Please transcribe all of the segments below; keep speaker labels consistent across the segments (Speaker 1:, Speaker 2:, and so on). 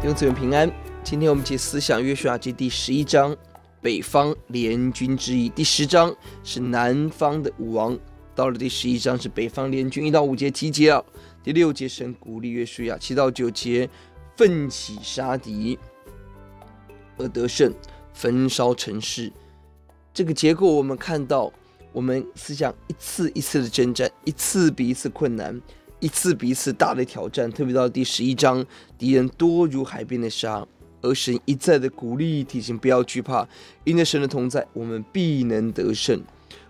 Speaker 1: 弟兄姊妹平安。今天我们解思想约书亚记第十一章，北方联军之役。第十章是南方的武王，到了第十一章是北方联军一到五节集结啊。第六节神鼓励约书亚，七到九节奋起杀敌而得胜，焚烧城市。这个结构我们看到，我们思想一次一次的征战，一次比一次困难。一次比一次大的挑战，特别到第十一章，敌人多如海边的沙，而神一再的鼓励提醒，不要惧怕，因着神的同在，我们必能得胜。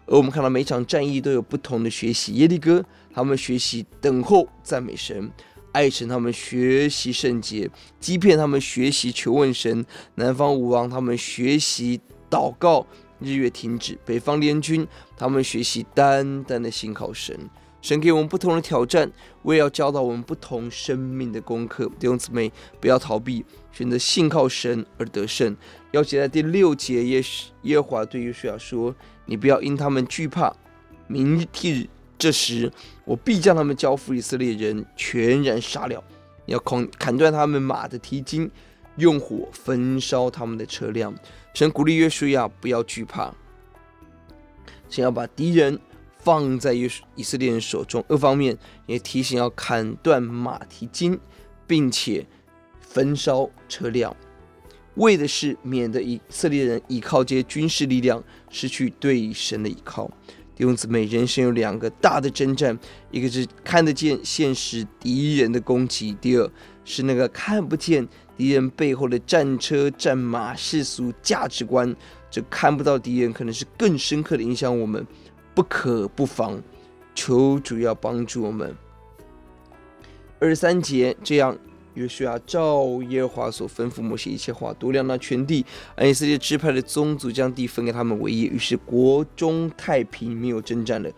Speaker 1: 而我们看到每场战役都有不同的学习，耶利哥他们学习等候赞美神，爱神他们学习圣洁，基遍他们学习求问神，南方武王他们学习祷告，日月停止，北方联军他们学习单单的信靠神。神给我们不同的挑战，为要教导我们不同生命的功课。弟兄姊妹，不要逃避，选择信靠神而得胜。要记在第六节，耶耶华对约书亚说：“你不要因他们惧怕，明日这时，我必将他们交付以色列人，全然杀了。你要砍砍断他们马的蹄筋，用火焚烧他们的车辆。”神鼓励约书亚不要惧怕，想要把敌人。放在约以色列人手中。二方面也提醒要砍断马蹄筋，并且焚烧车辆，为的是免得以色列人依靠这些军事力量，失去对神的依靠。弟兄姊妹，人生有两个大的征战，一个是看得见现实敌人的攻击，第二是那个看不见敌人背后的战车、战马、世俗价值观。这看不到敌人，可能是更深刻的影响我们。不可不防，求主要帮助我们。二十三节，这样约书亚照耶和华所吩咐摩西一切话，度量那全地，按以色列支派的宗族将地分给他们为业。于是国中太平，没有征战了。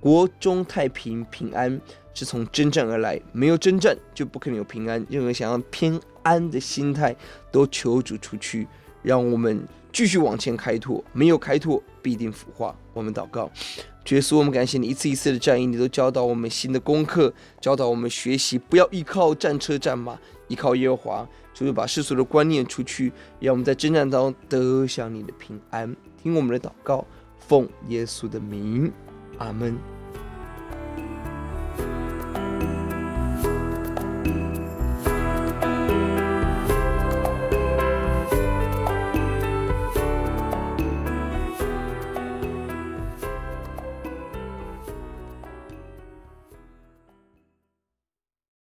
Speaker 1: 国中太平平安是从征战而来，没有征战就不可能有平安。任何想要偏安的心态，都求主除去，让我们。继续往前开拓，没有开拓必定腐化。我们祷告，主耶稣，我们感谢你一次一次的战役，你都教导我们新的功课，教导我们学习，不要依靠战车战马，依靠耶和华，就是把世俗的观念除去，让我们在征战当中得享你的平安。听我们的祷告，奉耶稣的名，阿门。